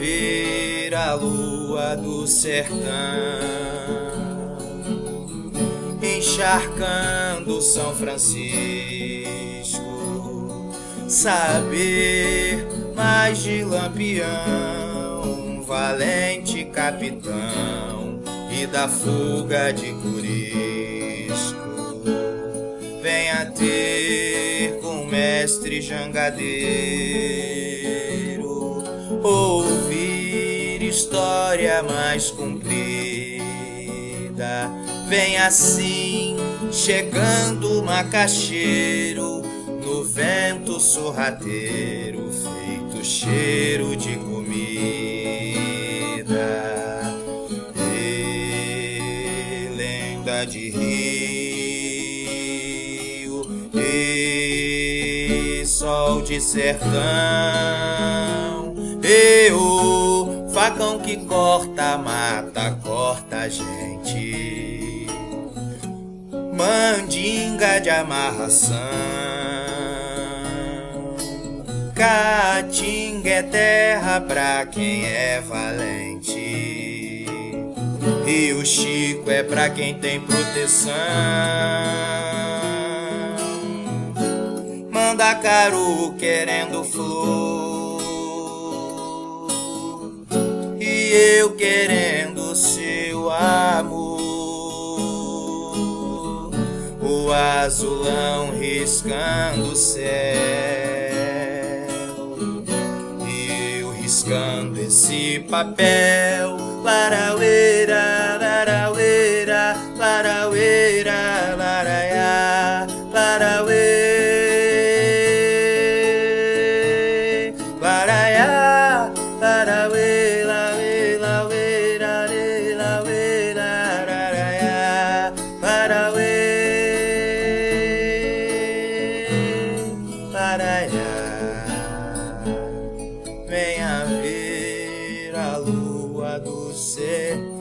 ver a lua do sertão encharcando São Francisco, saber mais de Lampião, valente capitão e da fuga de Curisco. Venha ter com o mestre jangadeiro, história mais comprida. Vem assim, chegando macaxeiro, no vento sorrateiro, feito cheiro de comida. E lenda de rio, e sol de sertão, e o facão que corta, mata, corta a gente mandinga de amarração. Caatinga é terra pra quem é valente. E o Chico é pra quem tem proteção. Manda caro querendo flor. Querendo seu amor. o azulão riscando o céu e eu riscando esse papel. Laraueira, laraueira, laraueira, Venha